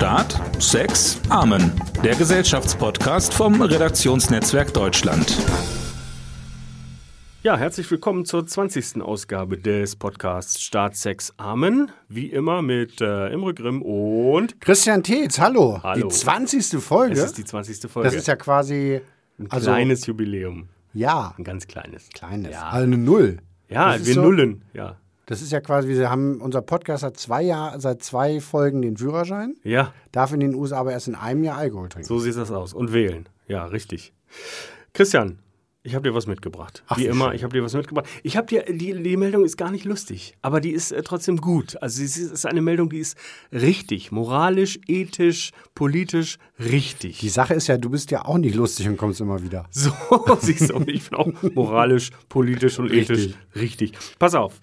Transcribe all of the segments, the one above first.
Staat, Sex, Amen. Der Gesellschaftspodcast vom Redaktionsnetzwerk Deutschland. Ja, herzlich willkommen zur 20. Ausgabe des Podcasts Staat, Sex, Amen. Wie immer mit äh, Imre Grimm und Christian Tetz, hallo. Hallo. Die 20. Folge. es ist die 20. Folge. das ist ja quasi ein also- kleines Jubiläum. ja, Ein ganz kleines. kleines. Ja, Also eine Null. ja Das wir so- nullen. Ja. Das ist ja quasi, wir haben unser Podcast hat zwei Jahre, seit zwei Folgen den Führerschein, ja, darf in den USA aber erst in einem Jahr Alkohol trinken. so sieht das aus. Und wählen. Ja, richtig. Christian, ich habe dir was mitgebracht. Ach, wie immer, schön. ich habe dir was mitgebracht. Ich habe dir, die, die Meldung ist gar nicht lustig, aber die ist äh, trotzdem gut. Also es ist eine Meldung, die ist richtig, moralisch, ethisch, politisch richtig. Die Sache ist ja, du bist ja auch nicht lustig und kommst immer wieder. So, siehst du, ich bin auch moralisch, politisch und ethisch Richtig. richtig. Pass auf.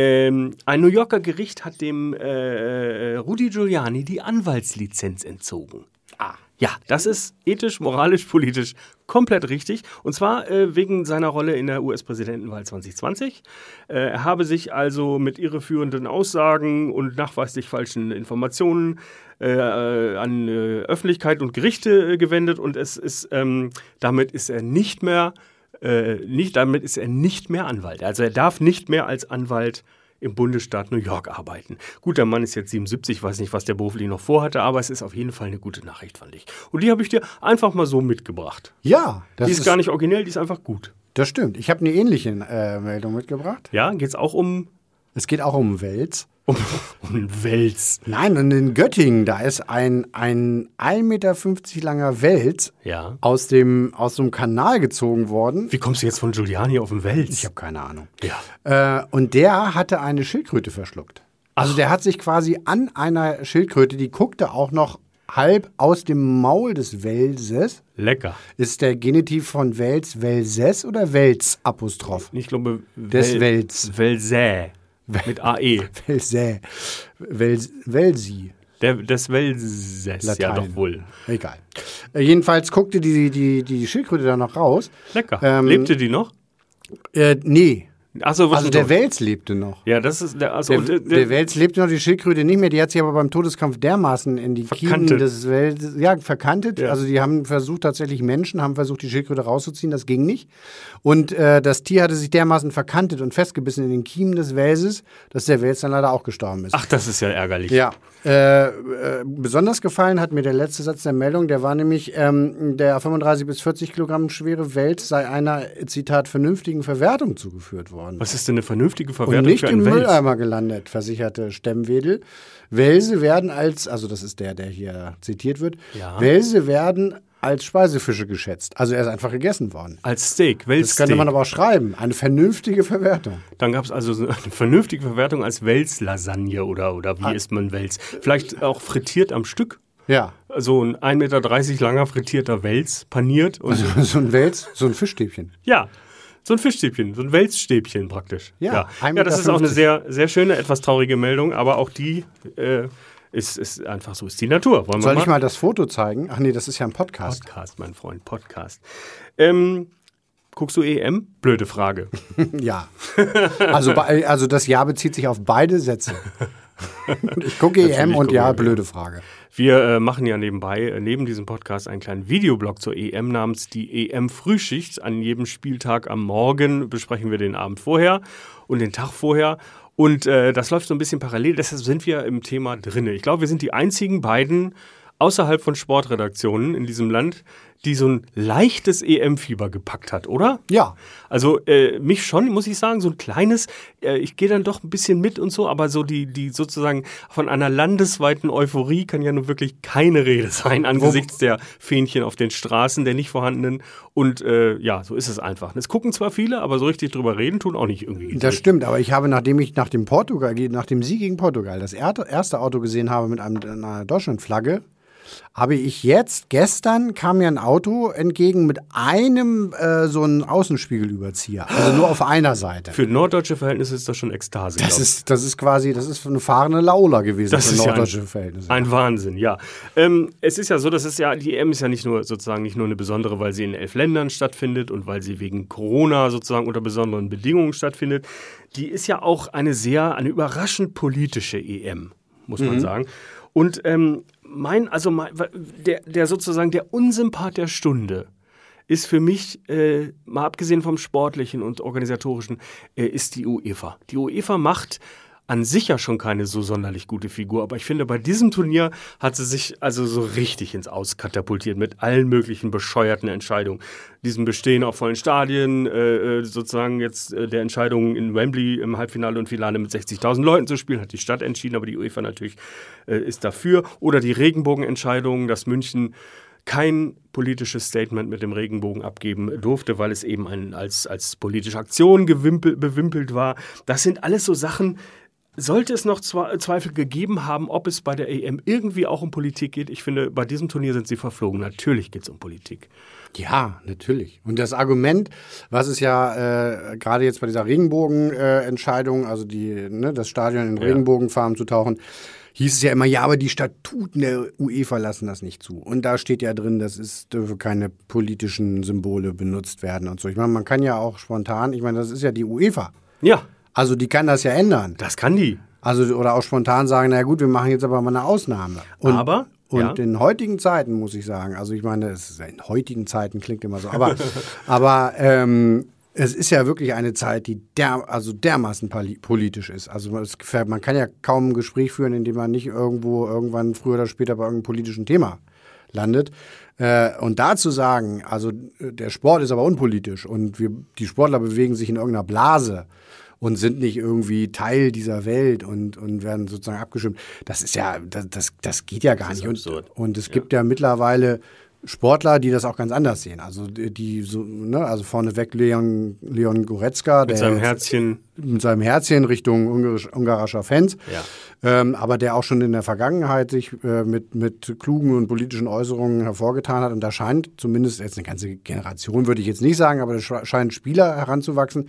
Ähm, ein New Yorker Gericht hat dem äh, äh, Rudy Giuliani die Anwaltslizenz entzogen. Ah. Ja, das ist ethisch, moralisch, politisch komplett richtig. Und zwar äh, wegen seiner Rolle in der US-Präsidentenwahl 2020. Äh, er habe sich also mit irreführenden Aussagen und nachweislich falschen Informationen äh, äh, an äh, Öffentlichkeit und Gerichte gewendet und es ist ähm, damit ist er nicht mehr äh, nicht damit ist er nicht mehr Anwalt. Also er darf nicht mehr als Anwalt im Bundesstaat New York arbeiten. Gut, der Mann ist jetzt 77, weiß nicht, was der beruflich noch vorhatte, aber es ist auf jeden Fall eine gute Nachricht, fand ich. Und die habe ich dir einfach mal so mitgebracht. Ja, das die ist, gar nicht originell, die ist einfach gut. Das stimmt. Ich habe eine ähnliche äh, Meldung mitgebracht. Ja, geht es auch um, Es geht auch um Wels. Um, um Wels. Nein, und in Göttingen, da ist ein, ein 1,50 Meter langer Wels Ja. aus dem, aus dem Kanal gezogen worden. Wie kommst du jetzt von Giuliani auf den Wels? Ich habe keine Ahnung. ja. Äh, und der hatte eine Schildkröte verschluckt. Also der hat sich quasi an einer Schildkröte, die guckte auch noch halb aus dem Maul des Welses. Lecker. Ist der Genitiv von Wels Welses oder Wels Apostroph? Ich glaube, Des Wel- Wels. Welsä. Mit AE. Welsä. Wels, Welsi. Der, des Welses. Ja, doch wohl. Egal. Äh, jedenfalls guckte die, die, die Schildkröte da noch raus. Lecker. Ähm, Lebte die noch? Äh, nee. Was Also der Wels lebte noch. Ja, das ist der. Also, Der, und, äh, der Wels lebte noch, die Schildkröte nicht mehr. Die hat sich aber beim Todeskampf dermaßen in die Kiemen Verkantet. des Wels, ja, verkantet. Ja. Also die haben versucht, tatsächlich Menschen haben versucht, die Schildkröte rauszuziehen. Das ging nicht. Und äh, das Tier hatte sich dermaßen verkantet und festgebissen in den Kiemen des Welses, dass der Wels dann leider auch gestorben ist. Ach, das ist ja ärgerlich. Ja, äh, äh, besonders gefallen hat mir der letzte Satz der Meldung, der war nämlich, ähm, der 35 bis 40 Kilogramm schwere Wels sei einer, Zitat, vernünftigen Verwertung zugeführt worden. Was ist denn eine vernünftige Und Verwertung nicht für im Wels? Mülleimer gelandet, versicherte Stemmwedel. Welse werden als, also das ist der, der hier zitiert wird, Ja. Welse werden als Speisefische geschätzt. Also er ist einfach gegessen worden. Als Steak, Das Welssteak. könnte man aber auch schreiben. Eine vernünftige Verwertung. Dann gab es also so eine vernünftige Verwertung als Welslasagne oder, oder Ah. wie isst man Wels? Vielleicht auch frittiert am Stück. Ja. So ein 1,30 Meter langer frittierter Wels, paniert. Und so ein Wels, so ein Fischstäbchen. ja, so ein Fischstäbchen, so ein Welsstäbchen praktisch. Ja, ja. 1,50 ja das ist auch eine sehr, sehr schöne, etwas traurige Meldung, aber auch die äh, ist, ist einfach so, ist die Natur. Wollen Soll ich mal das Foto zeigen? Ach nee, das ist ja ein Podcast. Podcast, mein Freund, Podcast. Ähm, guckst du EM? Blöde Frage. Ja. Also, also das Ja bezieht sich auf beide Sätze. Ich gucke EM Natürlich und ja, wir, blöde Frage. Wir äh, machen ja nebenbei, äh, neben diesem Podcast, einen kleinen Videoblog zur EM namens die EM-Frühschicht. An jedem Spieltag am Morgen besprechen wir den Abend vorher und den Tag vorher. Und äh, das läuft so ein bisschen parallel, deshalb sind wir im Thema drinne. Ich glaube, wir sind die einzigen beiden außerhalb von Sportredaktionen in diesem Land, die so ein leichtes EM-Fieber gepackt hat, oder? Ja. Also äh, mich schon, muss ich sagen, so ein kleines, äh, ich gehe dann doch ein bisschen mit und so, aber so die, die sozusagen von einer landesweiten Euphorie kann ja nun wirklich keine Rede sein angesichts der Fähnchen auf den Straßen, der nicht vorhandenen. Und äh, ja, so ist es einfach. Es gucken zwar viele, aber so richtig drüber reden tun auch nicht irgendwie. Das stimmt, aber ich habe, nachdem ich nach dem Portugal, nach dem Sieg gegen Portugal das er- erste Auto gesehen habe mit einem, einer Deutschlandflagge, habe ich jetzt, gestern kam mir ein Auto entgegen mit einem äh, so einen Außenspiegelüberzieher. Also nur auf einer Seite. Für norddeutsche Verhältnisse ist das schon Ekstase. Das ist, das ist quasi, das ist eine fahrende Laula gewesen Das für ist ja norddeutsche ein, Verhältnisse. ein Wahnsinn, ja. Ähm, es ist ja so, dass es ja, die EM ist ja nicht nur sozusagen nicht nur eine besondere, weil sie in elf Ländern stattfindet und weil sie wegen Corona sozusagen unter besonderen Bedingungen stattfindet. Die ist ja auch eine sehr, eine überraschend politische EM, muss man sagen. Und ähm, mein, also mein, der, der sozusagen der Unsympath der Stunde ist für mich, äh, mal abgesehen vom sportlichen und organisatorischen, äh, ist die UEFA. Die UEFA macht an sich ja schon keine so sonderlich gute Figur, aber ich finde, bei diesem Turnier hat sie sich also so richtig ins Aus katapultiert mit allen möglichen bescheuerten Entscheidungen. Diesem Bestehen auf vollen Stadien, äh, äh sozusagen jetzt äh, der Entscheidung in Wembley im Halbfinale und Finale mit 60.000 Leuten zu spielen, hat die Stadt entschieden, aber die UEFA natürlich äh, ist dafür. Oder die Regenbogenentscheidung, dass München kein politisches Statement mit dem Regenbogen abgeben durfte, weil es eben ein, als, als politische Aktion bewimpelt war. Das sind alles so Sachen, sollte es noch Zweifel gegeben haben, ob es bei der EM irgendwie auch um Politik geht, ich finde, bei diesem Turnier sind sie verflogen. Natürlich geht es um Politik. Ja, natürlich. Und das Argument, was es ja äh, gerade jetzt bei dieser Regenbogenentscheidung, äh, also die, ne, das Stadion in ja. Regenbogenfarben zu tauchen, hieß es ja immer, ja, aber die Statuten der UEFA lassen das nicht zu. Und da steht ja drin, das ist, dürfe keine politischen Symbole benutzt werden und so. Ich meine, man kann ja auch spontan, ich meine, das ist ja die UEFA. Ja. Also die kann das ja ändern. Das kann die. Also oder auch spontan sagen, na gut, wir machen jetzt aber mal eine Ausnahme. Und, aber und ja. in heutigen Zeiten muss ich sagen, also ich meine, es ist in heutigen Zeiten klingt immer so, aber aber ähm, es ist ja wirklich eine Zeit, die der, also dermaßen politisch ist. Also es, man kann ja kaum ein Gespräch führen, in dem man nicht irgendwo irgendwann früher oder später bei irgendeinem politischen Thema landet. Äh, und da zu sagen, also der Sport ist aber unpolitisch und wir, die Sportler bewegen sich in irgendeiner Blase und sind nicht irgendwie Teil dieser Welt und, und werden sozusagen abgestimmt. Das ist ja, das, das, das geht ja gar nicht. Und, und, es ja. gibt ja mittlerweile Sportler, die das auch ganz anders sehen. Also die so, ne, also vorneweg Leon, Leon Goretzka, mit seinem Herzchen. Mit seinem Herzchen Richtung ungarisch, ungarischer Fans. Ja. Ähm, aber der auch schon in der Vergangenheit sich äh, mit, mit klugen und politischen Äußerungen hervorgetan hat. Und da scheint zumindest jetzt eine ganze Generation, würde ich jetzt nicht sagen, aber da scheinen Spieler heranzuwachsen,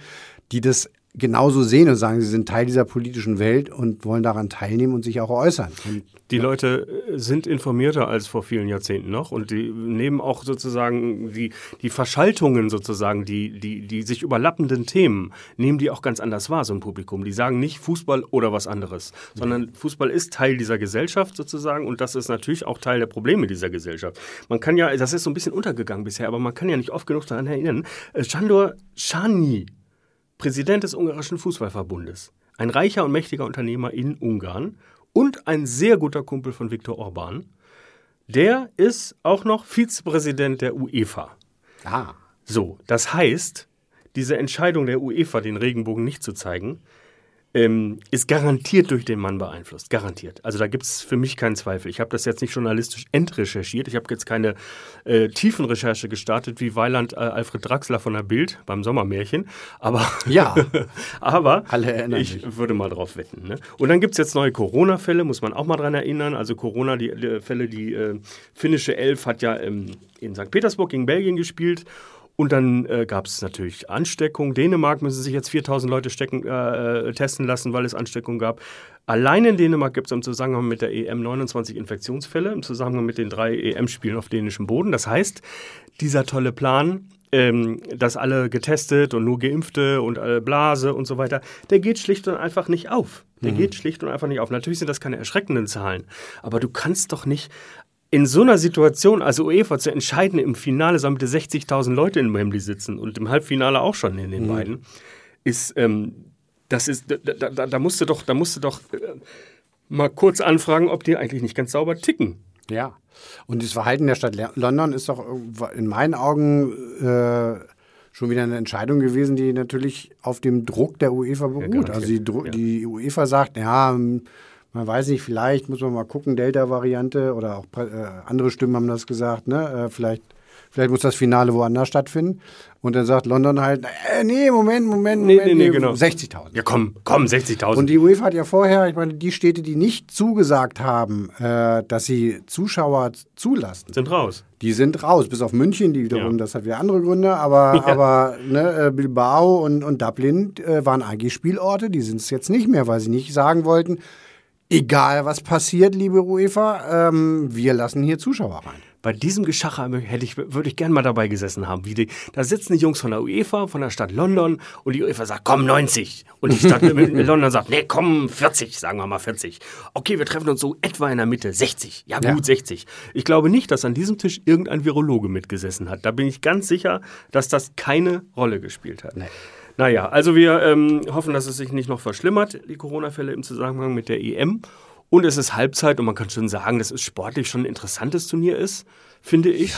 die das genauso sehen und sagen, sie sind Teil dieser politischen Welt und wollen daran teilnehmen und sich auch äußern. Und, die ja. Leute äh, sind informierter als vor vielen Jahrzehnten noch und die nehmen auch sozusagen die, die Verschaltungen sozusagen, die, die, die sich überlappenden Themen, nehmen die auch ganz anders wahr, so ein Publikum. Die sagen nicht Fußball oder was anderes, sondern Fußball ist Teil dieser Gesellschaft sozusagen und das ist natürlich auch Teil der Probleme dieser Gesellschaft. Man kann ja, das ist so ein bisschen untergegangen bisher, aber man kann ja nicht oft genug daran erinnern, Chandor äh, Shani Präsident des ungarischen Fußballverbundes, ein reicher und mächtiger Unternehmer in Ungarn und ein sehr guter Kumpel von Viktor Orban. Der ist auch noch Vizepräsident der UEFA. Ah. So, das heißt, diese Entscheidung der UEFA, den Regenbogen nicht zu zeigen, ähm, ist garantiert durch den Mann beeinflusst. Garantiert. Also da gibt es für mich keinen Zweifel. Ich habe das jetzt nicht journalistisch entrecherchiert. Ich habe jetzt keine äh, Tiefenrecherche gestartet wie Weiland äh, Alfred Draxler von der Bild beim Sommermärchen. Aber, ja. aber Alle ich sich. würde mal drauf wetten. Ne? Und dann gibt es jetzt neue Corona-Fälle, muss man auch mal dran erinnern. Also Corona, die, die Fälle, die äh, finnische Elf hat ja ähm, in St. Petersburg gegen Belgien gespielt. Und dann äh, gab es natürlich Ansteckung. Dänemark müssen sich jetzt 4000 Leute stecken, äh, testen lassen, weil es Ansteckung gab. Allein in Dänemark gibt es im Zusammenhang mit der EM 29 Infektionsfälle, im Zusammenhang mit den drei EM-Spielen auf dänischem Boden. Das heißt, dieser tolle Plan, ähm, dass alle getestet und nur Geimpfte und äh, Blase und so weiter, der geht schlicht und einfach nicht auf. Der mhm. geht schlicht und einfach nicht auf. Natürlich sind das keine erschreckenden Zahlen, aber du kannst doch nicht in so einer Situation als UEFA zu entscheiden, im Finale sollen bitte 60.000 Leute in Wembley sitzen und im Halbfinale auch schon in den mhm. beiden, ist, ähm, das ist, da, da, da musst du doch, da musst du doch äh, mal kurz anfragen, ob die eigentlich nicht ganz sauber ticken. Ja. Und das Verhalten der Stadt London ist doch in meinen Augen äh, schon wieder eine Entscheidung gewesen, die natürlich auf dem Druck der UEFA beruht. Ja, also die, ja. die UEFA sagt, ja, man weiß nicht, vielleicht muss man mal gucken, Delta-Variante oder auch äh, andere Stimmen haben das gesagt, ne? Äh, vielleicht, vielleicht muss das Finale woanders stattfinden. Und dann sagt London halt, äh, nee, Moment, Moment, nee, Moment, nee, nee, genau. 60.000. Ja, komm, komm, 60.000. Und die UEFA hat ja vorher, ich meine, die Städte, die nicht zugesagt haben, äh, dass sie Zuschauer zulassen. Sind raus. Die sind raus, bis auf München, die wiederum, ja. das hat wieder andere Gründe, aber, ja. aber ne, äh, Bilbao und, und Dublin äh, waren eigentlich Spielorte, die sind es jetzt nicht mehr, weil sie nicht sagen wollten, egal was passiert, liebe UEFA, ähm, wir lassen hier Zuschauer rein. bei diesem Geschacher hätte ich, würde ich gern mal dabei gesessen haben. Wie die, da sitzen die Jungs von der UEFA, von der Stadt London und die UEFA sagt, komm 90. Und die Stadt London sagt, nee, komm 40, sagen wir mal 40. Okay, wir treffen uns so etwa in der Mitte, 60. Ja gut, Ja. 60. Ich glaube nicht, dass an diesem Tisch irgendein Virologe mitgesessen hat. Da bin ich ganz sicher, dass das keine Rolle gespielt hat. Naja, also wir ähm, hoffen, dass es sich nicht noch verschlimmert, die Corona-Fälle im Zusammenhang mit der EM. Und es ist Halbzeit und man kann schon sagen, dass es sportlich schon ein interessantes Turnier ist, finde ich.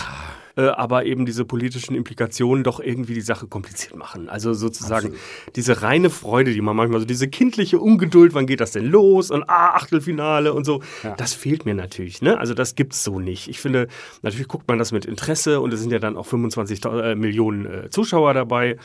Äh, aber eben diese politischen Implikationen doch irgendwie die Sache kompliziert machen. Also sozusagen diese reine Freude, die man manchmal so, diese kindliche Ungeduld, wann geht das denn los und ah, Achtelfinale und so, das fehlt mir natürlich. Ne? Also das gibt's so nicht. Ich finde, natürlich guckt man das mit Interesse und es sind ja dann auch 25 äh, Millionen äh, Zuschauer dabei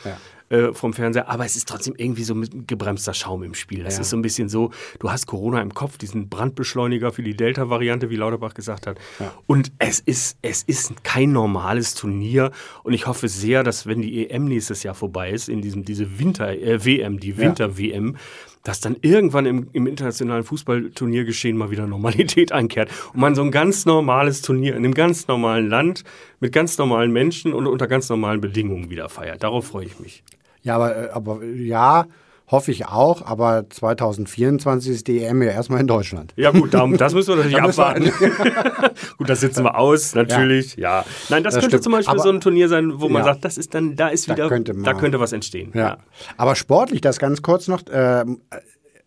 äh, vom Fernseher, aber es ist trotzdem irgendwie so mit gebremster Schaum im Spiel. Das Ja. ist so ein bisschen so, du hast Corona im Kopf, diesen Brandbeschleuniger für die Delta-Variante, wie Lauterbach gesagt hat. Und es ist, es ist kein normales Turnier und ich hoffe sehr, dass wenn die EM nächstes Jahr vorbei ist, in diesem, diese Winter-WM, die Winter-WM, dass dann irgendwann im, im internationalen Fußballturniergeschehen mal wieder Normalität einkehrt und man so ein ganz normales Turnier in einem ganz normalen Land mit ganz normalen Menschen und unter ganz normalen Bedingungen wieder feiert. Darauf freue ich mich. Ja, aber, äh, aber ja, hoffe ich auch. Aber 2024 ist die EM ja erstmal in Deutschland. Ja gut, darum, das müssen wir natürlich Da abwarten. gut, das sitzen wir aus, natürlich. Ja. Nein, das, Das könnte stimmt. zum Beispiel Aber- so ein Turnier sein, wo man Ja. sagt, das ist dann, da ist Da wieder, könnte man- da könnte was entstehen. Ja. Aber sportlich, das ganz kurz noch, ähm,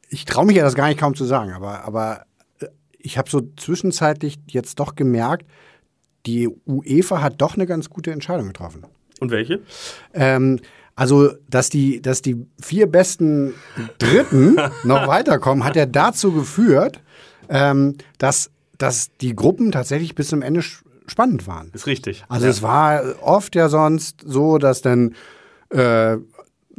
ich traue mich ja das gar nicht kaum zu sagen, aber, aber äh, ich habe so zwischenzeitlich jetzt doch gemerkt, die UEFA hat doch eine ganz gute Entscheidung getroffen. Und welche? Ähm, also, dass die, dass die vier besten Dritten noch weiterkommen, hat ja dazu geführt, ähm, dass, dass die Gruppen tatsächlich bis zum Ende spannend waren. Ist richtig. Also es war oft ja sonst so, dass dann äh,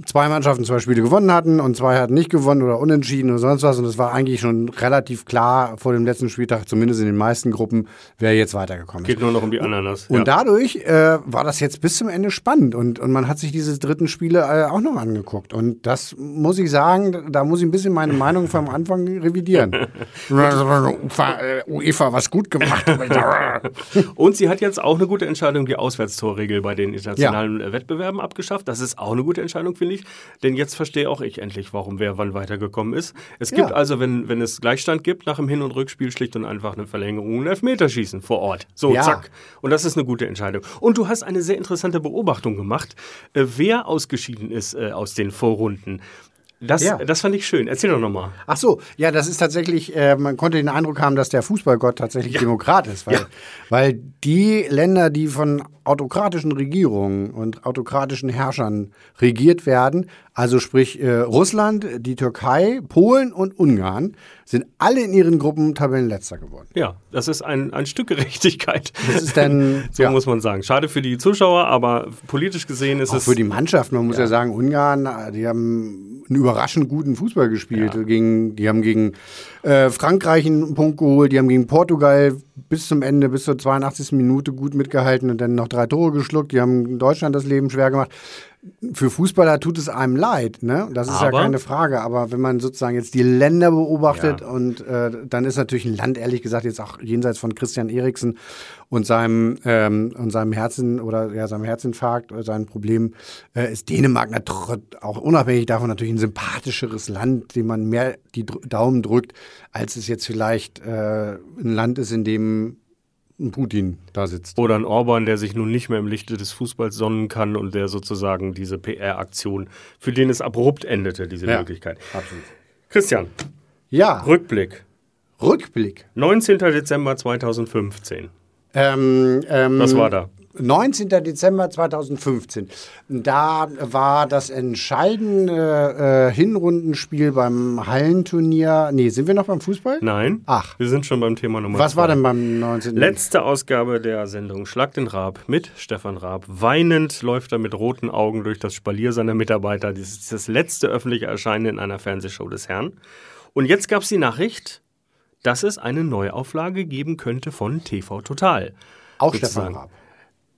zwei Mannschaften zwei Spiele gewonnen hatten und zwei hatten nicht gewonnen oder unentschieden oder sonst was. Und es war eigentlich schon relativ klar vor dem letzten Spieltag, zumindest in den meisten Gruppen, wer jetzt weitergekommen ist. Geht nur noch um die Ananas. Und ja. dadurch äh, war das jetzt bis zum Ende spannend und, und man hat sich diese dritten Spiele äh, auch noch angeguckt. Und das muss ich sagen, da muss ich ein bisschen meine Meinung vom Anfang revidieren. Äh, UEFA, was gut gemacht. Und sie hat jetzt auch eine gute Entscheidung, die Auswärtstorregel bei den internationalen äh, Wettbewerben abgeschafft. Das ist auch eine gute Entscheidung, finde ich. Denn jetzt verstehe auch ich endlich, warum wer wann weitergekommen ist. Es gibt Ja. also, wenn, wenn es Gleichstand gibt, nach dem Hin- und Rückspiel schlicht und einfach eine Verlängerung und Elfmeterschießen vor Ort. So, Ja. zack. Und das ist eine gute Entscheidung. Und du hast eine sehr interessante Beobachtung gemacht, äh, wer ausgeschieden ist äh, aus den Vorrunden. Das, Ja. das fand ich schön. Erzähl doch nochmal. Ach so, ja, das ist tatsächlich, äh, man konnte den Eindruck haben, dass der Fußballgott tatsächlich Demokrat ist, weil, Ja. weil die Länder, die von autokratischen Regierungen und autokratischen Herrschern regiert werden, also sprich äh, Russland, die Türkei, Polen und Ungarn, sind alle in ihren Gruppen Tabellenletzter geworden. Ja, das ist ein, ein Stück Gerechtigkeit. Das ist dann So ja, muss man sagen. Schade für die Zuschauer, aber politisch gesehen ist auch es. für die Mannschaft. Man muss ja, sagen, Ungarn, die haben einen überraschend guten Fußball gespielt. Gegen, die haben gegen äh, Frankreich einen Punkt geholt, die haben gegen Portugal bis zum Ende, bis zur 82. Minute gut mitgehalten und dann noch drei Tore geschluckt. Die haben Deutschland das Leben schwer gemacht. Für Fußballer tut es einem leid, ne? Das ist ja Aber- keine Frage. Aber wenn man sozusagen jetzt die Länder beobachtet und äh, dann ist natürlich ein Land, ehrlich gesagt, jetzt auch jenseits von Christian Eriksen und seinem, ähm, und seinem Herzen oder ja, seinem Herzinfarkt oder seinem Problem, äh, ist Dänemark natürlich auch unabhängig davon natürlich ein sympathischeres Land, dem man mehr die Daumen drückt, als es jetzt vielleicht äh, ein Land ist, in dem ein Putin da sitzt. Oder ein Orban, der sich nun nicht mehr im Lichte des Fußballs sonnen kann und der sozusagen diese PR-Aktion, für den es abrupt endete, diese Ja. Möglichkeit. Absolut. Christian, Ja, Rückblick. Rückblick. 19. Dezember 2015. Ähm, ähm, Was war da? 19. Dezember 2015. Da war das entscheidende äh, Hinrundenspiel beim Hallenturnier. Nee, sind wir noch beim Fußball? Nein. Ach. Wir sind schon beim Thema Nummer Was zwei. war denn beim 19. Letzte Ausgabe der Sendung Schlag den Raab mit Stefan Raab. Weinend läuft er mit roten Augen durch das Spalier seiner Mitarbeiter. Das ist das letzte öffentliche Erscheinen in einer Fernsehshow des Herrn. Und jetzt gab es die Nachricht, dass es eine Neuauflage geben könnte von TV Total. Auch sozusagen. Stefan Raab.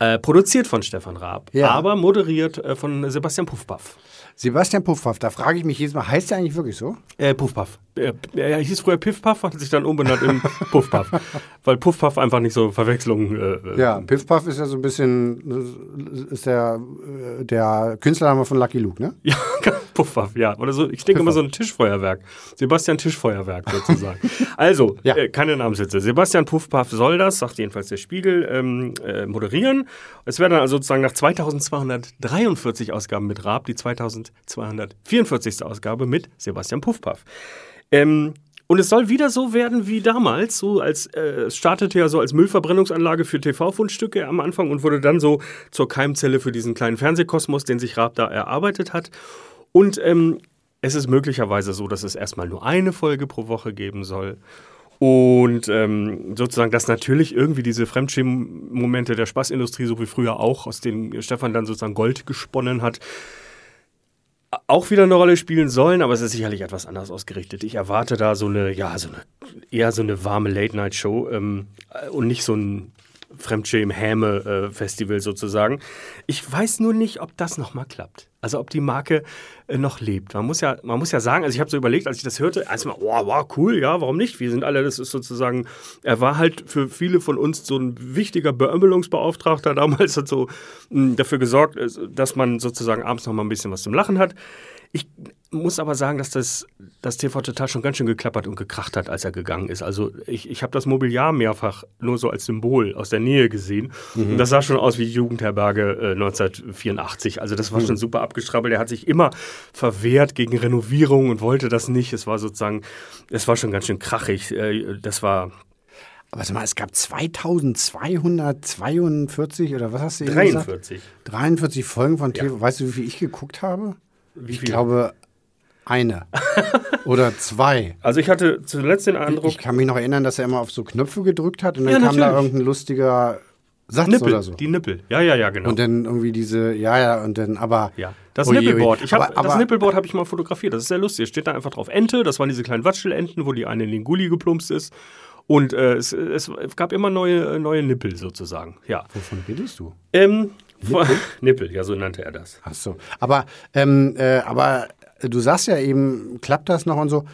Äh, produziert von Stefan Raab, Ja. aber moderiert äh, von Sebastian Puffpaff. Sebastian Puffpaff, da frage ich mich jedes Mal, heißt der eigentlich wirklich so? Äh, Puffpaff. Äh, er hieß früher Piffpaff, hat sich dann umbenannt in Puffpaff. Weil Puffpaff einfach nicht so Verwechslungen. Äh, Ja, Piff Puff ist ja so ein bisschen, ist der, äh, der Künstlername von Lucky Luke, ne? Ja, Puffpaff, ja. Oder so, ich denke immer so ein Tischfeuerwerk. Sebastian Tischfeuerwerk sozusagen. also, Ja. äh, keine Namenssätze. Sebastian Puffpaff soll das, sagt jedenfalls der Spiegel, ähm, äh, moderieren. Es werden also sozusagen nach 2243 Ausgaben mit Raab die 2244. Ausgabe mit Sebastian Puffpaff. Ähm, und es soll wieder so werden wie damals, so als äh, es startete ja so als Müllverbrennungsanlage für TV-Fundstücke am Anfang und wurde dann so zur Keimzelle für diesen kleinen Fernsehkosmos, den sich Raab da erarbeitet hat. Und ähm, es ist möglicherweise so, dass es erstmal nur eine Folge pro Woche geben soll. Und ähm, sozusagen, dass natürlich irgendwie diese Fremdschämen-Momente der Spaßindustrie, so wie früher auch, aus denen Stefan dann sozusagen Gold gesponnen hat, auch wieder eine Rolle spielen sollen, aber es ist sicherlich etwas anders ausgerichtet. Ich erwarte da so eine, ja, so eine, eher so eine warme Late-Night-Show ähm, äh, und nicht so ein Fremdschämen-Häme-Festival sozusagen. Ich weiß nur nicht, ob das nochmal klappt. Also ob die Marke äh, noch lebt. Man muss ja, man muss ja sagen, also ich habe so überlegt, als ich das hörte, erstmal, oh, wow, cool, ja, warum nicht? Wir sind alle, das ist sozusagen, er war halt für viele von uns so ein wichtiger Beömmelungsbeauftragter damals, hat so mh, dafür gesorgt, äh, dass man sozusagen abends noch mal ein bisschen was zum Lachen hat. Ich muss aber sagen, dass das, das TV Total schon ganz schön geklappert und gekracht hat, als er gegangen ist. Also ich, ich habe das Mobiliar mehrfach nur so als Symbol aus der Nähe gesehen. Und das sah schon aus wie Jugendherberge äh, 1984. Also das war schon super abgestrabbelt. Er hat sich immer verwehrt gegen Renovierung und wollte das nicht. Es war sozusagen, es war schon ganz schön krachig. Äh, das war Aber sag mal, es gab 2242 oder was hast du eben 43. gesagt? 43 Folgen von TV. Weißt du, wie viel ich geguckt habe? Wie Ich viel? glaube, eine oder zwei. Also ich hatte zuletzt den Eindruck, Ich kann mich noch erinnern, dass er immer auf so Knöpfe gedrückt hat und dann Ja, kam da irgendein lustiger Satz Nippel, oder so. die Nippel. Ja, ja, ja, genau. Und dann irgendwie diese, ja, ja, und dann, aber. Ja, das Oje, oje. Nippelboard. Ich hab, aber, aber, das Nippelboard habe ich mal fotografiert. Das ist sehr lustig. Es steht da einfach drauf Ente. Das waren diese kleinen Watschelenten, wo die eine in den Gully geplumpst ist. Und äh, es, es gab immer neue, neue Nippel sozusagen. Ja. Wovon redest du? Ähm, Nippel? Nippel, ja, so nannte er das. Ach so. Aber, ähm, äh, aber du sagst ja eben, klappt das noch und so.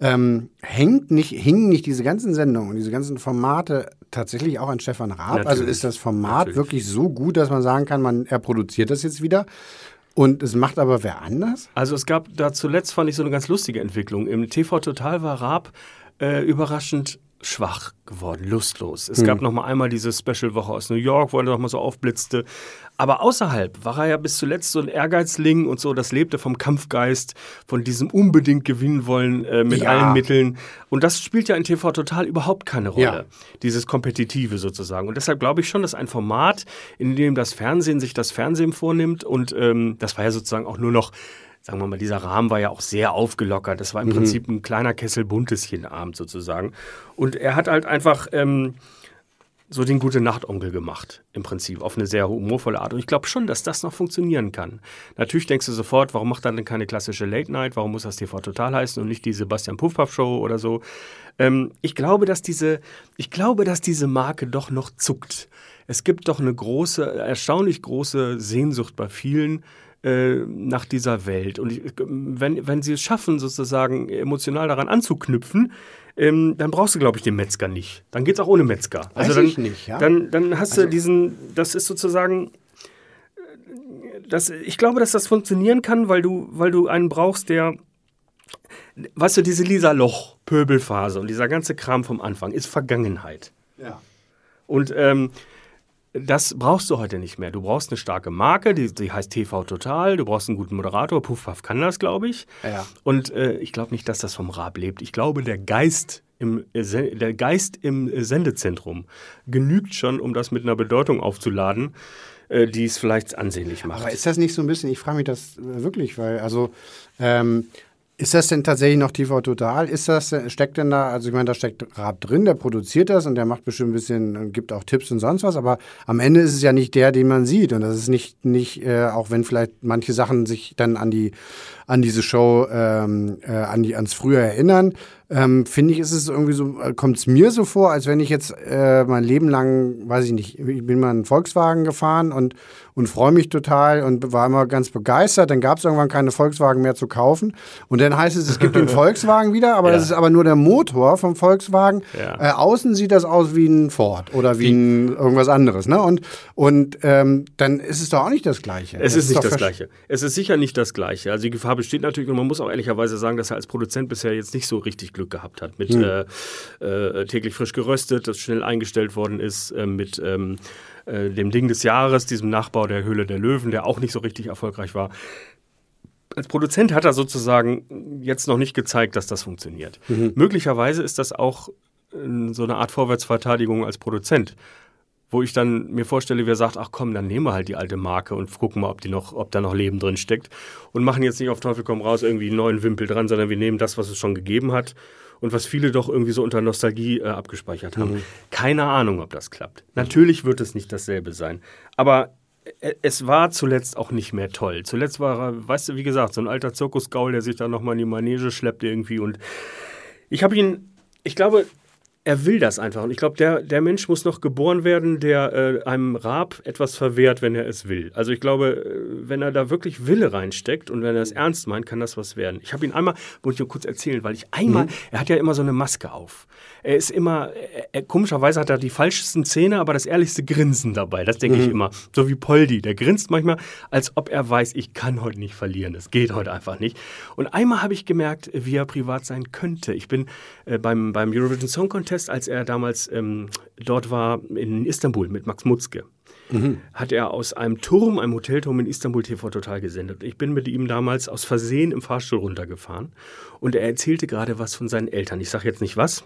Ähm, hängt nicht, hingen nicht diese ganzen Sendungen und diese ganzen Formate tatsächlich auch an Stefan Raab? Also Natürlich. ist das Format Natürlich. wirklich so gut, dass man sagen kann, man, er produziert das jetzt wieder und es macht aber wer anders? Also es gab da zuletzt, fand ich, so eine ganz lustige Entwicklung. Im TV Total war Raab äh, überraschend schwach geworden, lustlos. Es gab noch mal einmal diese Special-Woche aus New York, wo er noch mal so aufblitzte. Aber außerhalb war er ja bis zuletzt so ein Ehrgeizling und so, das lebte vom Kampfgeist, von diesem unbedingt gewinnen wollen äh, mit Ja. allen Mitteln. Und das spielt ja in TV Total überhaupt keine Rolle. Ja. Dieses Kompetitive sozusagen. Und deshalb glaube ich schon, dass ein Format, in dem das Fernsehen sich das Fernsehen vornimmt und ähm, das war ja sozusagen auch nur noch sagen wir mal, dieser Rahmen war ja auch sehr aufgelockert. Das war im Prinzip ein kleiner Kessel Bunteschenabend sozusagen. Und er hat halt einfach ähm, so den gute Nachtonkel gemacht, im Prinzip, auf eine sehr humorvolle Art. Und ich glaube schon, dass das noch funktionieren kann. Natürlich denkst du sofort, warum macht er denn keine klassische Late Night? Warum muss das TV Total heißen und nicht die Sebastian Puffpaff Show oder so? Ähm, ich glaube, dass diese, ich glaube, dass diese Marke doch noch zuckt. Es gibt doch eine große, erstaunlich große Sehnsucht bei vielen, äh, nach dieser Welt. Und ich, wenn, wenn sie es schaffen, sozusagen emotional daran anzuknüpfen, ähm, dann brauchst du, glaube ich, den Metzger nicht. Dann geht's auch ohne Metzger. Also Weiß dann, ich nicht, ja. Dann, dann hast du diesen, das ist sozusagen, das, ich glaube, dass das funktionieren kann, weil du, weil du einen brauchst, der, weißt du, diese Lisa Loch, Pöbelphase und dieser ganze Kram vom Anfang ist Vergangenheit. Ja. Und ähm, das brauchst du heute nicht mehr. Du brauchst eine starke Marke, die, die heißt TV Total. Du brauchst einen guten Moderator. Puffpaff kann das, glaube ich. Ja. Und äh, ich glaube nicht, dass das vom Raab lebt. Ich glaube, der Geist im, äh, der Geist im äh, Sendezentrum genügt schon, um das mit einer Bedeutung aufzuladen, äh, die es vielleicht ansehnlich macht. Aber ist das nicht so ein bisschen, ich frage mich das wirklich, weil, also, ähm, ist das denn tatsächlich noch TV Total? Ist das, steckt denn da, also ich meine, da steckt Raab drin, der produziert das und der macht bestimmt ein bisschen, gibt auch Tipps und sonst was, aber am Ende ist es ja nicht der, den man sieht und das ist nicht, nicht, äh, auch wenn vielleicht manche Sachen sich dann an die, an diese Show, ähm, äh, an die, ans Früher erinnern. Ähm, Finde ich, ist es irgendwie so, äh, kommt es mir so vor, als wenn ich jetzt äh, mein Leben lang, weiß ich nicht, ich bin mal einen Volkswagen gefahren und, und freue mich total und war immer ganz begeistert. Dann gab es irgendwann keine Volkswagen mehr zu kaufen. Und dann heißt es, es gibt den Volkswagen wieder, aber Ja. das ist aber nur der Motor vom Volkswagen. Ja. Äh, außen sieht das aus wie ein Ford oder wie ein irgendwas anderes. Ne? Und, und ähm, dann ist es doch auch nicht das Gleiche. Es ist nicht doch das Gleiche. Es ist sicher nicht das Gleiche. Also die Gefahr besteht natürlich und man muss auch ehrlicherweise sagen, dass er als Produzent bisher jetzt nicht so richtig Glück gehabt hat mit äh, äh, täglich frisch geröstet, das schnell eingestellt worden ist, äh, mit ähm, äh, dem Ding des Jahres, diesem Nachbau der Höhle der Löwen, der auch nicht so richtig erfolgreich war. Als Produzent hat er sozusagen jetzt noch nicht gezeigt, dass das funktioniert. Möglicherweise ist das auch äh, so eine Art Vorwärtsverteidigung als Produzent wo ich dann mir vorstelle, wer sagt, ach komm, dann nehmen wir halt die alte Marke und gucken mal, ob die noch, ob da noch Leben drin steckt und machen jetzt nicht auf Teufel komm raus irgendwie einen neuen Wimpel dran, sondern wir nehmen das, was es schon gegeben hat und was viele doch irgendwie so unter Nostalgie äh, abgespeichert haben. Keine Ahnung, ob das klappt. Natürlich wird es nicht dasselbe sein, aber äh, es war zuletzt auch nicht mehr toll. Zuletzt war er, weißt du, wie gesagt, so ein alter Zirkusgaul, der sich da nochmal in die Manege schleppt irgendwie und ich habe ihn, ich glaube, er will das einfach. Und ich glaube, der, der Mensch muss noch geboren werden, der äh, einem Raab etwas verwehrt, wenn er es will. Also ich glaube, äh, wenn er da wirklich Wille reinsteckt und wenn er es ernst meint, kann das was werden. Ich habe ihn einmal, muss ich nur kurz erzählen, weil ich einmal, er hat ja immer so eine Maske auf. Er ist immer, er, er, komischerweise hat er die falschesten Zähne, aber das ehrlichste Grinsen dabei. Das denke ich immer. So wie Poldi. Der grinst manchmal, als ob er weiß, ich kann heute nicht verlieren. Das geht heute einfach nicht. Und einmal habe ich gemerkt, wie er privat sein könnte. Ich bin äh, beim, beim Eurovision Song Contest, als er damals ähm, dort war in Istanbul mit Max Mutzke, hat er aus einem Turm, einem Hotelturm in Istanbul TV total gesendet. Ich bin mit ihm damals aus Versehen im Fahrstuhl runtergefahren und er erzählte gerade was von seinen Eltern. Ich sage jetzt nicht was,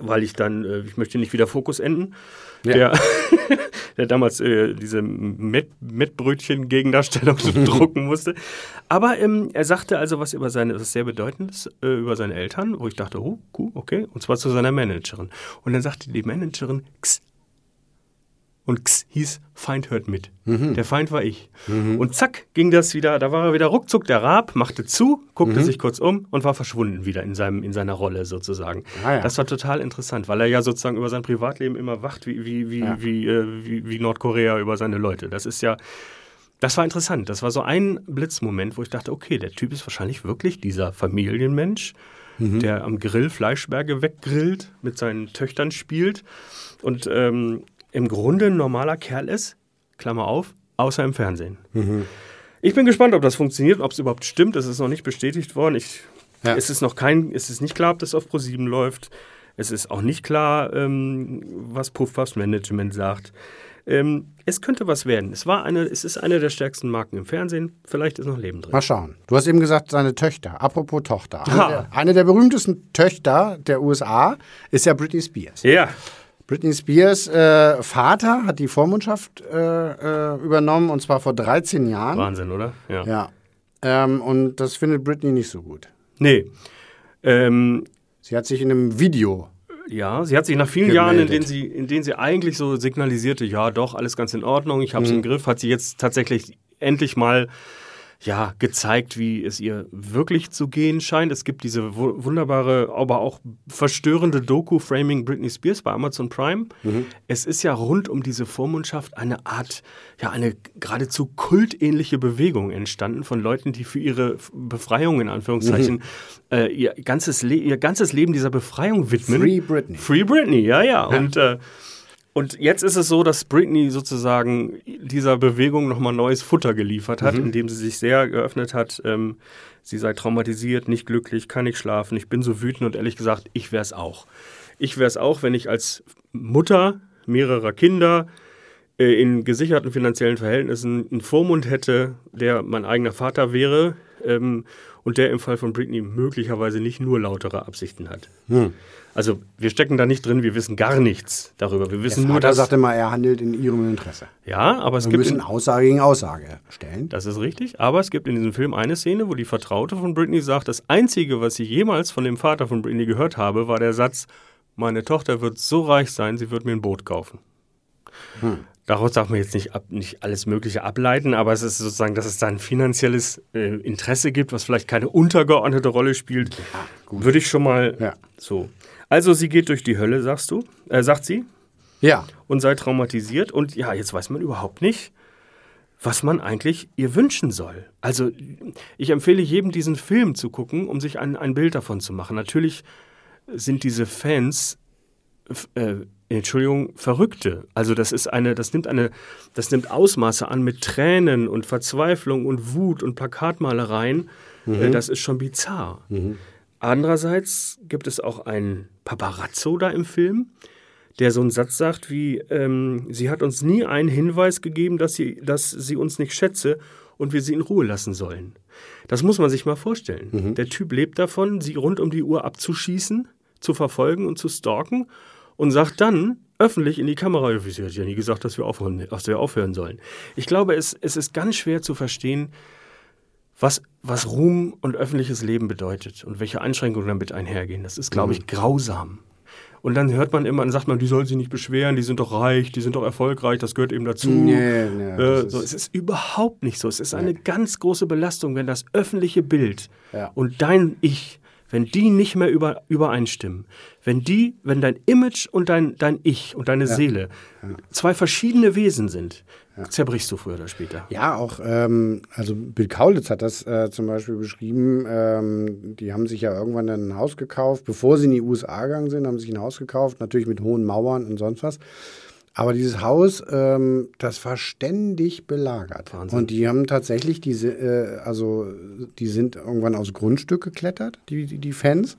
weil ich dann, äh, ich möchte nicht wieder Fokus enden. Der, der damals äh, diese Met Mettbrötchen-Gegendarstellung drucken musste. Aber ähm, er sagte also was über seine, was sehr Bedeutendes äh, über seine Eltern, wo ich dachte, oh, cool, okay, und zwar zu seiner Managerin. Und dann sagte die Managerin, X, und X hieß Feind hört mit. Der Feind war ich. Und zack, ging das wieder, da war er wieder ruckzuck der Rab, machte zu, guckte sich kurz um und war verschwunden wieder in, seinem, in seiner Rolle sozusagen. Ah ja. Das war total interessant, weil er ja sozusagen über sein Privatleben immer wacht, wie, wie, wie, wie, äh, wie, wie Nordkorea über seine Leute. Das ist ja, das war interessant. Das war so ein Blitzmoment, wo ich dachte, okay, der Typ ist wahrscheinlich wirklich dieser Familienmensch, der am Grill Fleischberge weggrillt, mit seinen Töchtern spielt und ähm, im Grunde ein normaler Kerl ist, Klammer auf, außer im Fernsehen. Ich bin gespannt, ob das funktioniert, ob es überhaupt stimmt. Es ist noch nicht bestätigt worden. Ich, Ja. Es ist noch kein, es ist nicht klar, ob das auf ProSieben läuft. Es ist auch nicht klar, ähm, was Puffpuffs Management sagt. Ähm, es könnte was werden. Es war eine, es ist eine der stärksten Marken im Fernsehen. Vielleicht ist noch Leben drin. Mal schauen. Du hast eben gesagt, seine Töchter. Apropos Tochter. Eine, der, eine der berühmtesten Töchter der USA ist ja Britney Spears. Ja, Britney Spears äh, Vater hat die Vormundschaft äh, äh, übernommen und zwar vor 13 Jahren. Wahnsinn, oder? Ja. Ja. Ähm, und das findet Britney nicht so gut. Nee. Ähm, Sie hat sich in einem Video. Ja, sie hat sich nach vielen Gemeldet. Jahren, in denen, sie, in denen sie eigentlich so signalisierte, ja doch, alles ganz in Ordnung, ich habe es im Griff, hat sie jetzt tatsächlich endlich mal ja, gezeigt, wie es ihr wirklich zu gehen scheint. Es gibt diese wu- wunderbare, aber auch verstörende Doku Framing Britney Spears bei Amazon Prime. Es ist ja rund um diese Vormundschaft eine Art, ja, eine geradezu kultähnliche Bewegung entstanden von Leuten, die für ihre Befreiung in Anführungszeichen äh, ihr, ganzes Le ihr ganzes Leben dieser Befreiung widmen. Free Britney. Free Britney, ja, ja. Und, äh, und jetzt ist es so, dass Britney sozusagen dieser Bewegung nochmal neues Futter geliefert hat, indem sie sich sehr geöffnet hat. Ähm, sie sei traumatisiert, nicht glücklich, kann nicht schlafen. Ich bin so wütend und ehrlich gesagt, ich wäre es auch. Ich wäre es auch, wenn ich als Mutter mehrerer Kinder äh, in gesicherten finanziellen Verhältnissen einen Vormund hätte, der mein eigener Vater wäre ähm, und der im Fall von Britney möglicherweise nicht nur lautere Absichten hat. Also wir stecken da nicht drin, wir wissen gar nichts darüber. Wir wissen Der nur, Vater dass sagte mal, er handelt in ihrem Interesse. ja, aber es Wir gibt müssen in, Aussage gegen Aussage stellen. das ist richtig, aber es gibt in diesem Film eine Szene, wo die Vertraute von Britney sagt, das einzige, was ich jemals von dem Vater von Britney gehört habe, war der Satz: Meine Tochter wird so reich sein, sie wird mir ein Boot kaufen. Daraus darf man jetzt nicht, ab, nicht alles Mögliche ableiten, aber es ist sozusagen, dass es da ein finanzielles äh, Interesse gibt, was vielleicht keine untergeordnete Rolle spielt, würde ich schon mal Ja. so. Also sie geht durch die Hölle, sagst du, äh, sagt sie, Ja. und sei traumatisiert. Und ja, jetzt weiß man überhaupt nicht, was man eigentlich ihr wünschen soll. Also ich empfehle jedem, diesen Film zu gucken, um sich ein, ein Bild davon zu machen. Natürlich sind diese Fans, äh, Entschuldigung, Verrückte. Also das ist eine, das nimmt eine, das nimmt Ausmaße an mit Tränen und Verzweiflung und Wut und Plakatmalereien. Äh, das ist schon bizarr. Andererseits gibt es auch einen Paparazzo da im Film, der so einen Satz sagt wie, ähm, sie hat uns nie einen Hinweis gegeben, dass sie, dass sie uns nicht schätze und wir sie in Ruhe lassen sollen. Das muss man sich mal vorstellen. Der Typ lebt davon, sie rund um die Uhr abzuschießen, zu verfolgen und zu stalken und sagt dann öffentlich in die Kamera, "Ja, sie hat ja nie gesagt, dass wir aufhören, dass wir aufhören sollen. Ich glaube, es, es ist ganz schwer zu verstehen, was, was Ruhm und öffentliches Leben bedeutet und welche Einschränkungen damit einhergehen. Das ist, glaube ich, grausam. Und dann hört man immer, dann sagt man, die sollen sich nicht beschweren, die sind doch reich, die sind doch erfolgreich, das gehört eben dazu. Nee, nee, äh, so, ist- es ist überhaupt nicht so. Es ist eine ganz große Belastung, wenn das öffentliche Bild Ja. und dein Ich, wenn die nicht mehr über, übereinstimmen, wenn die, wenn dein Image und dein, dein Ich und deine Seele zwei verschiedene Wesen sind, zerbrichst du früher oder später. Ja, auch, ähm, also Bill Kaulitz hat das äh, zum Beispiel beschrieben. Ähm, die haben sich ja irgendwann dann ein Haus gekauft, bevor sie in die USA gegangen sind, haben sich ein Haus gekauft, natürlich mit hohen Mauern und sonst was. Aber dieses Haus, ähm, das war ständig belagert. Wahnsinn. Und die haben tatsächlich diese, äh, also die sind irgendwann aufs Grundstück geklettert, die, die, die Fans.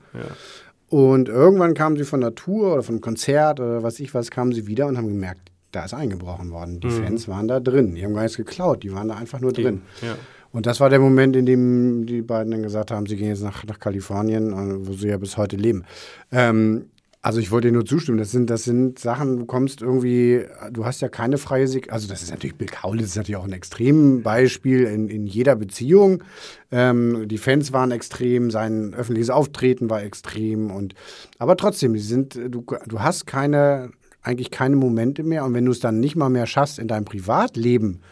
Und irgendwann kamen sie von der Tour oder von einem Konzert oder was ich was, kamen sie wieder und haben gemerkt, da ist eingebrochen worden. Die Fans waren da drin. Die haben gar nichts geklaut, die waren da einfach nur drin. ja. Und das war der Moment, in dem die beiden dann gesagt haben, sie gehen jetzt nach, nach Kalifornien, äh, wo sie ja bis heute leben. Ähm, also ich wollte dir nur zustimmen. Das sind, das sind Sachen, du kommst irgendwie, du hast ja keine freie Sek Also das ist natürlich, Bill Kaulitz ist natürlich auch ein Extrembeispiel in, in jeder Beziehung. Ähm, die Fans waren extrem, sein öffentliches Auftreten war extrem. Und, aber trotzdem, sind, du, du hast keine, eigentlich keine Momente mehr. Und wenn du es dann nicht mal mehr schaffst, in deinem Privatleben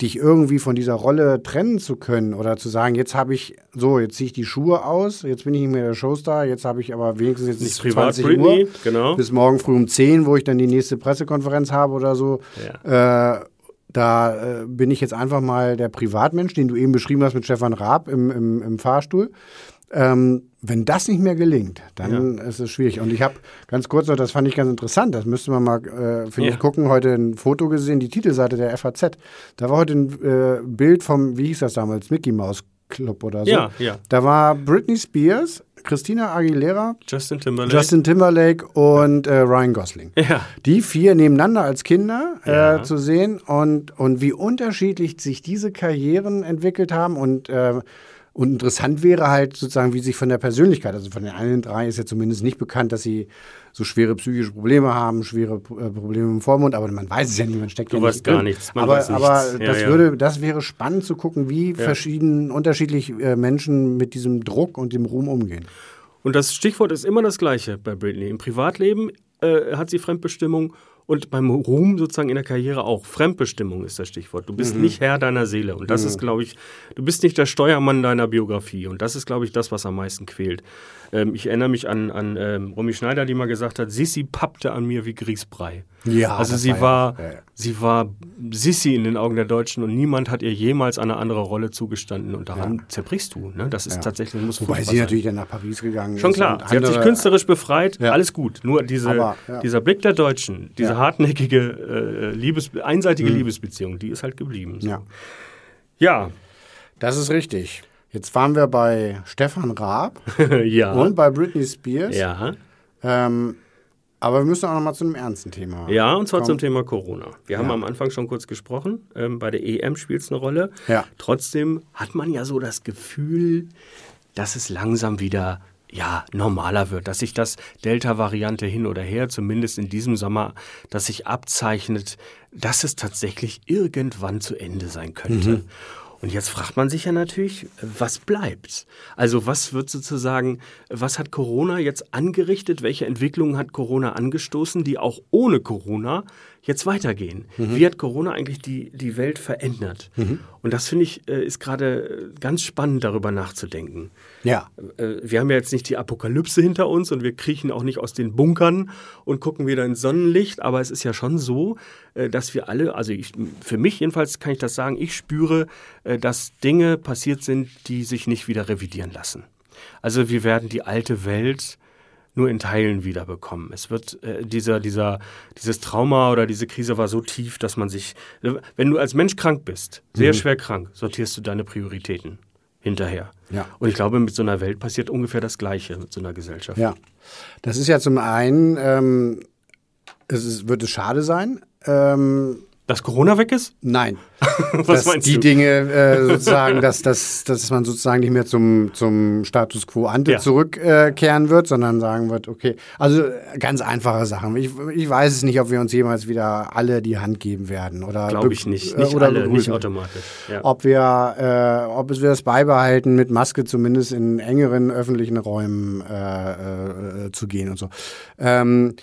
dich irgendwie von dieser Rolle trennen zu können oder zu sagen, jetzt habe ich, so, jetzt ziehe ich die Schuhe aus, jetzt bin ich nicht mehr der Showstar, jetzt habe ich aber wenigstens jetzt Nicht bis privat 20 Britney, Uhr, genau. bis morgen früh um 10, wo ich dann die nächste Pressekonferenz habe oder so. Äh, da äh, bin ich jetzt einfach mal der Privatmensch, den du eben beschrieben hast mit Stefan Raab im, im, im Fahrstuhl. Ähm, wenn das nicht mehr gelingt, dann ist es schwierig. Und ich habe ganz kurz noch, das fand ich ganz interessant, das müsste man mal, äh, finde Ja. ich, gucken, heute ein Foto gesehen, die Titelseite der FAZ. Da war heute ein äh, Bild vom, wie hieß das damals, Mickey Mouse Club oder so. Ja, ja. Da war Britney Spears, Christina Aguilera, Justin Timberlake. Justin Timberlake und äh, Ryan Gosling. Ja. Die vier nebeneinander als Kinder Ja. äh, zu sehen und, und wie unterschiedlich sich diese Karrieren entwickelt haben und äh, und interessant wäre halt sozusagen, wie sich von der Persönlichkeit, also von den einen drei ist ja zumindest nicht bekannt, dass sie so schwere psychische Probleme haben, schwere äh, Probleme im Vormund, aber man weiß es ja nicht, man steckt Du ja weißt nicht gar nichts, man aber weiß nichts. aber Ja, das ja. würde, das wäre spannend zu gucken, wie verschieden, unterschiedlich äh, Menschen mit diesem Druck und dem Ruhm umgehen. Und das Stichwort ist immer das gleiche bei Britney. Im Privatleben äh, hat sie Fremdbestimmung und beim Ruhm sozusagen in der Karriere auch. Fremdbestimmung ist das Stichwort. Du bist nicht Herr deiner Seele. Und das ist, glaube ich, du bist nicht der Steuermann deiner Biografie. Und das ist, glaube ich, das, was am meisten quält. Ähm, ich erinnere mich an, an ähm, Romy Schneider, die mal gesagt hat, Sissi pappte an mir wie Grießbrei. Ja, also sie war ja- ja, ja. sie war Sissi in den Augen der Deutschen und niemand hat ihr jemals eine andere Rolle zugestanden. Und daran zerbrichst du. Ne? Das ist tatsächlich, muss Wobei sie sein. natürlich dann nach Paris gegangen Schon ist. klar, und sie hat sich künstlerisch befreit, Ja. alles gut. Nur diese, Aber, ja. dieser Blick der Deutschen, diese Ja. hartnäckige, äh, Liebes, einseitige Liebesbeziehung, die ist halt geblieben. So. Ja. Ja, Das ist richtig. Jetzt waren wir bei Stefan Raab ja. und bei Britney Spears. ja. Ähm, aber wir müssen auch noch mal zu einem ernsten Thema. Ja, und zwar kommen. zum Thema Corona. Wir haben am Anfang schon kurz gesprochen. Ähm, bei der EM spielt es eine Rolle. Ja. Trotzdem hat man ja so das Gefühl, dass es langsam wieder ja, normaler wird, dass sich das Delta-Variante hin oder her, zumindest in diesem Sommer, dass sich abzeichnet, dass es tatsächlich irgendwann zu Ende sein könnte. Und jetzt fragt man sich ja natürlich, was bleibt? Also was wird sozusagen, was hat Corona jetzt angerichtet? Welche Entwicklungen hat Corona angestoßen, die auch ohne Corona jetzt weitergehen? Mhm. Wie hat Corona eigentlich die, die Welt verändert? Mhm. Und das finde ich, äh, ist gerade ganz spannend, darüber nachzudenken. Ja. Äh, wir haben ja jetzt nicht die Apokalypse hinter uns und wir kriechen auch nicht aus den Bunkern und gucken wieder ins Sonnenlicht, aber es ist ja schon so, äh, dass wir alle, also ich, für mich jedenfalls kann ich das sagen, ich spüre, dass Dinge passiert sind, die sich nicht wieder revidieren lassen. Also wir werden die alte Welt nur in Teilen wiederbekommen. Es wird äh, dieser, dieser, dieses Trauma oder diese Krise war so tief, dass man sich, wenn du als Mensch krank bist, sehr mhm. schwer krank, sortierst du deine Prioritäten hinterher. Ja. Und ich glaube, mit so einer Welt passiert ungefähr das Gleiche mit so einer Gesellschaft. Ja, das ist ja zum einen, ähm, es ist, wird es schade sein, ähm, dass Corona weg ist? Nein. Was dass meinst die du? Dinge äh, sozusagen, dass, dass, dass man sozusagen nicht mehr zum, zum Status quo ante ja. zurückkehren äh, wird, sondern sagen wird, okay, also ganz einfache Sachen. Ich, ich weiß es nicht, ob wir uns jemals wieder alle die Hand geben werden. oder Glaube ich nicht. Nicht oder alle, nicht automatisch. Ja. Ob wir, äh, ob wir das beibehalten, mit Maske zumindest in engeren öffentlichen Räumen äh, äh, zu gehen und so. Ähm,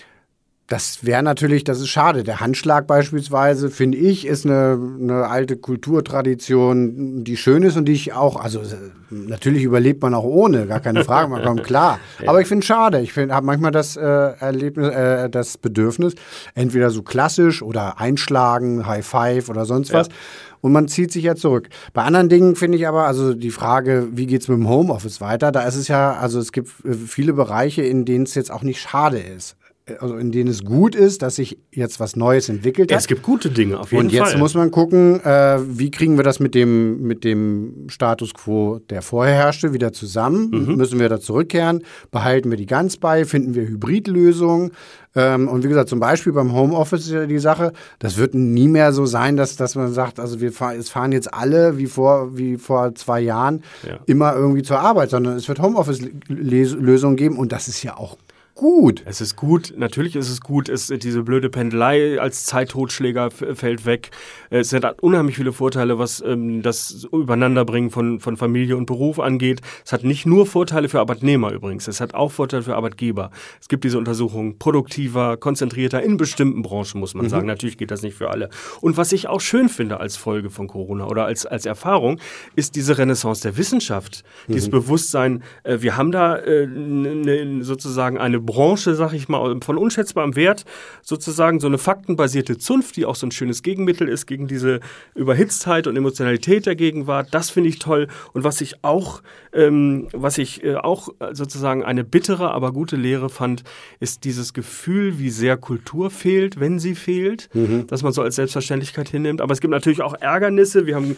das wäre natürlich, das ist schade. Der Handschlag beispielsweise, finde ich, ist eine, eine alte Kulturtradition, die schön ist und die ich auch, also natürlich überlebt man auch ohne, gar keine Frage, man kommt klar. ja. Aber ich finde es schade. Ich habe manchmal das äh, Erlebnis, äh, das Bedürfnis, entweder so klassisch oder einschlagen, High Five oder sonst was. Ja. Und man zieht sich ja zurück. Bei anderen Dingen finde ich aber, also die Frage, wie geht es mit dem Homeoffice weiter, da ist es ja, also es gibt äh, viele Bereiche, in denen es jetzt auch nicht schade ist also in denen es gut ist, dass sich jetzt was Neues entwickelt hat. Es gibt gute Dinge, auf jeden Fall. Und jetzt Fall. muss man gucken, äh, wie kriegen wir das mit dem, mit dem Status quo, der vorher herrschte, wieder zusammen? Mhm. Müssen wir da zurückkehren? Behalten wir die ganz bei? Finden wir Hybridlösungen? Ähm, und wie gesagt, zum Beispiel beim Homeoffice ist ja die Sache, das wird nie mehr so sein, dass, dass man sagt, also wir fahren, es fahren jetzt alle wie vor, wie vor zwei Jahren ja. immer irgendwie zur Arbeit, sondern es wird Homeoffice-Lösungen geben und das ist ja auch gut. Es ist gut, natürlich ist es gut. Es, diese blöde Pendelei als Zeittotschläger fällt weg. Es hat unheimlich viele Vorteile, was ähm, das Übereinanderbringen von, von Familie und Beruf angeht. Es hat nicht nur Vorteile für Arbeitnehmer übrigens, es hat auch Vorteile für Arbeitgeber. Es gibt diese Untersuchungen produktiver, konzentrierter in bestimmten Branchen, muss man mhm. sagen. Natürlich geht das nicht für alle. Und was ich auch schön finde als Folge von Corona oder als, als Erfahrung, ist diese Renaissance der Wissenschaft. Mhm. Dieses Bewusstsein, äh, wir haben da äh, ne, sozusagen eine Branche, sag ich mal, von unschätzbarem Wert, sozusagen so eine faktenbasierte Zunft, die auch so ein schönes Gegenmittel ist gegen diese Überhitztheit und Emotionalität der Gegenwart. Das finde ich toll. Und was ich auch, ähm, was ich äh, auch sozusagen eine bittere, aber gute Lehre fand, ist dieses Gefühl, wie sehr Kultur fehlt, wenn sie fehlt, mhm. dass man so als Selbstverständlichkeit hinnimmt. Aber es gibt natürlich auch Ärgernisse. Wir haben,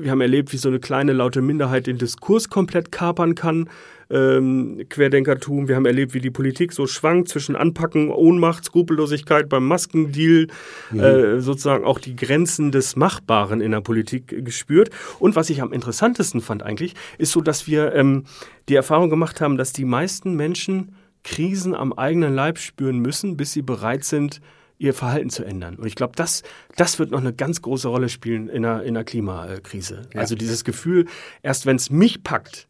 wir haben erlebt, wie so eine kleine laute Minderheit den Diskurs komplett kapern kann ähm, Querdenkertum. Wir haben erlebt, wie die Politik so schwankt zwischen Anpacken, Ohnmacht, Skrupellosigkeit beim Maskendeal, mhm. äh, sozusagen auch die Grenzen des Machbaren in der Politik gespürt. Und was ich am interessantesten fand eigentlich, ist so, dass wir ähm, die Erfahrung gemacht haben, dass die meisten Menschen Krisen am eigenen Leib spüren müssen, bis sie bereit sind, ihr Verhalten zu ändern. Und ich glaube, das, das wird noch eine ganz große Rolle spielen in der, in der Klimakrise. Ja. Also dieses Gefühl, erst wenn es mich packt,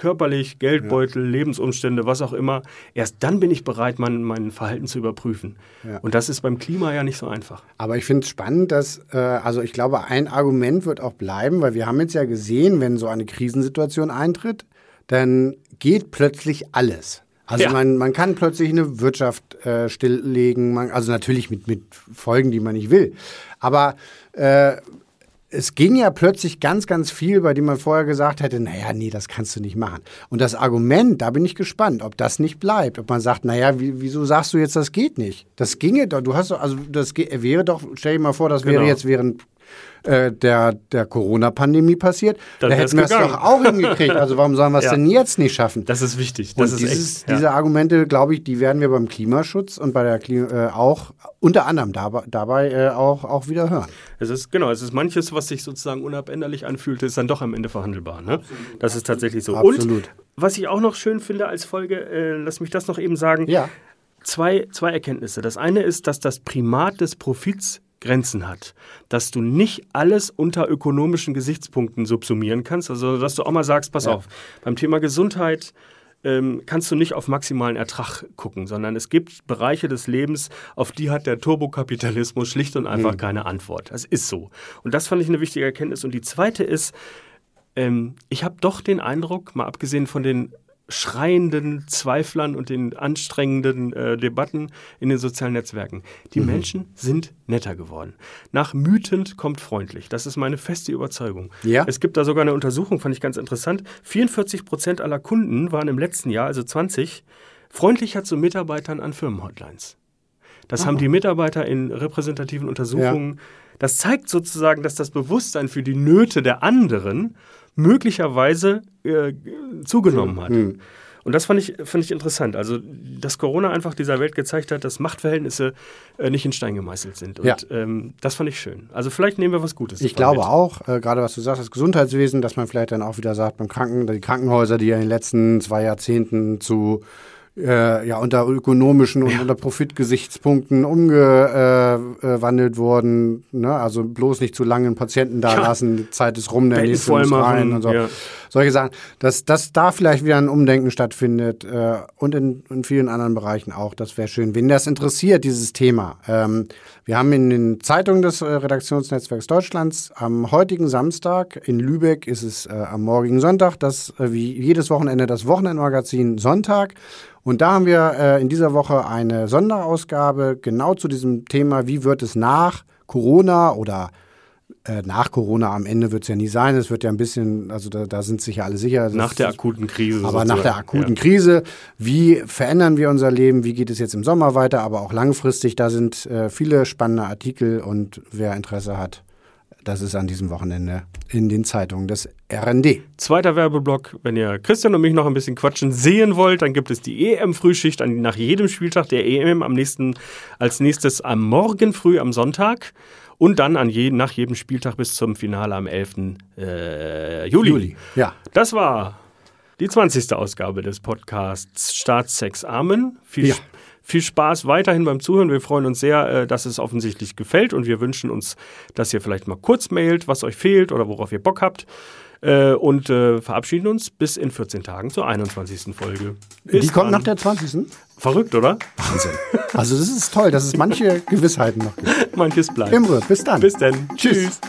körperlich, Geldbeutel, ja. Lebensumstände, was auch immer, erst dann bin ich bereit, mein, mein Verhalten zu überprüfen. Ja. Und das ist beim Klima ja nicht so einfach. Aber ich finde es spannend, dass, äh, also ich glaube, ein Argument wird auch bleiben, weil wir haben jetzt ja gesehen, wenn so eine Krisensituation eintritt, dann geht plötzlich alles. Also ja. man, man kann plötzlich eine Wirtschaft äh, stilllegen, man, also natürlich mit, mit Folgen, die man nicht will. Aber äh, es ging ja plötzlich ganz, ganz viel, bei dem man vorher gesagt hätte, naja, nee, das kannst du nicht machen. Und das Argument, da bin ich gespannt, ob das nicht bleibt. Ob man sagt, naja, wieso sagst du jetzt, das geht nicht? Das ginge doch, du hast doch, also das wäre doch, stell dir mal vor, das genau. wäre jetzt während äh, der, der Corona-Pandemie passiert, Dann da hätten wir es doch auch hingekriegt. Also warum sollen wir es ja. denn jetzt nicht schaffen? Das ist wichtig. Das und ist dieses, echt, ja. diese Argumente, glaube ich, die werden wir beim Klimaschutz und bei der Klima, äh, auch unter anderem dabei, dabei äh, auch, auch wieder hören. Es ist genau, es ist manches, was sich sozusagen unabänderlich anfühlt, ist dann doch am Ende verhandelbar. Ne? Das ist tatsächlich so. Absolut. Und was ich auch noch schön finde als Folge, äh, lass mich das noch eben sagen. Ja. Zwei, zwei Erkenntnisse. Das eine ist, dass das Primat des Profits Grenzen hat, dass du nicht alles unter ökonomischen Gesichtspunkten subsumieren kannst, also dass du auch mal sagst, pass Ja. auf, beim Thema Gesundheit ähm, kannst du nicht auf maximalen Ertrag gucken, sondern es gibt Bereiche des Lebens, auf die hat der Turbokapitalismus schlicht und einfach keine Antwort. Das ist so. Und das fand ich eine wichtige Erkenntnis. Und die zweite ist, ähm, ich habe doch den Eindruck, mal abgesehen von den schreienden Zweiflern und den anstrengenden äh, Debatten in den sozialen Netzwerken. Die Menschen sind netter geworden. Nach mütend kommt freundlich. Das ist meine feste Überzeugung. Ja. Es gibt da sogar eine Untersuchung, fand ich ganz interessant. 44 Prozent aller Kunden waren im letzten Jahr, also 20, freundlicher zu Mitarbeitern an Firmenhotlines. Das haben die Mitarbeiter in repräsentativen Untersuchungen. Das zeigt sozusagen, dass das Bewusstsein für die Nöte der anderen möglicherweise äh, zugenommen hat. Hm. Und das fand ich, fand ich interessant. Also, dass Corona einfach dieser Welt gezeigt hat, dass Machtverhältnisse äh, nicht in Stein gemeißelt sind. Und Ja. ähm, das fand ich schön. Also, vielleicht nehmen wir was Gutes. Ich glaube mit. auch, äh, gerade was du sagst, das Gesundheitswesen, dass man vielleicht dann auch wieder sagt, beim Kranken, die Krankenhäuser, die ja in den letzten zwei Jahrzehnten zu äh, ja, unter ökonomischen und unter Profitgesichtspunkten umgewandelt wurden. Ne? Also bloß nicht zu lange einen Patienten da Ja. lassen, die Zeit ist rum, der Betten nächste muss rein und so. ja. Solche Sachen, dass, dass da vielleicht wieder ein Umdenken stattfindet äh, und in, in vielen anderen Bereichen auch, das wäre schön. Wen das interessiert, dieses Thema. Ähm, wir haben in den Zeitungen des äh, Redaktionsnetzwerks Deutschlands am heutigen Samstag, in Lübeck ist es äh, am morgigen Sonntag, das äh, wie jedes Wochenende das Wochenendmagazin Sonntag. Und da haben wir äh, in dieser Woche eine Sonderausgabe genau zu diesem Thema, wie wird es nach Corona oder äh, nach Corona am Ende wird es ja nie sein. Es wird ja ein bisschen, also da, da sind sich ja alle sicher. Nach der akuten Krise. aber nach der sozusagen. akuten Krise, wie verändern wir unser Leben, wie geht es jetzt im Sommer weiter, aber auch langfristig, da sind äh, viele spannende Artikel und wer Interesse hat, das ist an diesem Wochenende in den Zeitungen des RND. Zweiter Werbeblock, wenn ihr Christian und mich noch ein bisschen quatschen sehen wollt, dann gibt es die EM-Frühschicht nach jedem Spieltag der EM am nächsten, als nächstes am Morgen früh am Sonntag und dann an je, nach jedem Spieltag bis zum Finale am 11. Äh, Juli. Juli, ja. Das war die 20. Ausgabe des Podcasts Staatssex Amen. Viel, Ja. viel Spaß weiterhin beim Zuhören. Wir freuen uns sehr, äh, dass es offensichtlich gefällt und wir wünschen uns, dass ihr vielleicht mal kurz mailt, was euch fehlt oder worauf ihr Bock habt. Äh, und äh, verabschieden uns bis in 14 Tagen zur 21. Folge. Bis Die kommt dann. nach der 20. Verrückt, oder? Wahnsinn. Also das ist toll, dass es manche Gewissheiten noch gibt. Manches bleibt. Imre, bis dann. Bis dann. Tschüss. Tschüss.